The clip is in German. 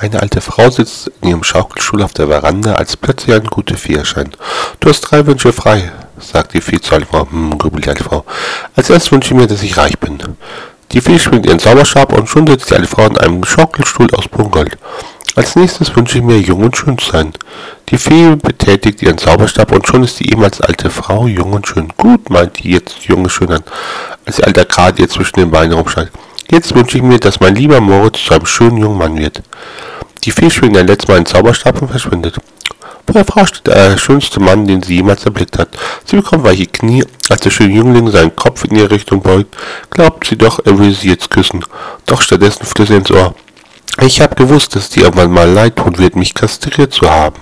Eine alte Frau sitzt in ihrem Schaukelstuhl auf der Veranda, als plötzlich eine gute Fee erscheint. Du hast drei Wünsche frei, sagt die Fee zur alten Frau. Hm, grübelt die alte Frau. Als erstes wünsche ich mir, dass ich reich bin. Die Fee schwingt ihren Zauberstab und schon sitzt die alte Frau in einem Schaukelstuhl aus Bungold. Als nächstes wünsche ich mir, jung und schön zu sein. Die Fee betätigt ihren Zauberstab und schon ist die ehemals alte Frau jung und schön. Gut, meint die jetzt junge Schönheit, als die alte Akadie zwischen den Beinen rumscheint. Jetzt wünsche ich mir, dass mein lieber Moritz zu einem schönen jungen Mann wird. Die Fee schwingt ein letztes Mal einen Zauberstab und verschwindet. Vor der Frau steht der schönste Mann, den sie jemals erblickt hat. Sie bekommt weiche Knie, als der schöne Jüngling seinen Kopf in ihre Richtung beugt. Glaubt sie doch, er will sie jetzt küssen. Doch stattdessen flüstert er ins Ohr. Ich hab gewusst, dass dir irgendwann mal leid tun wird, mich kastriert zu haben.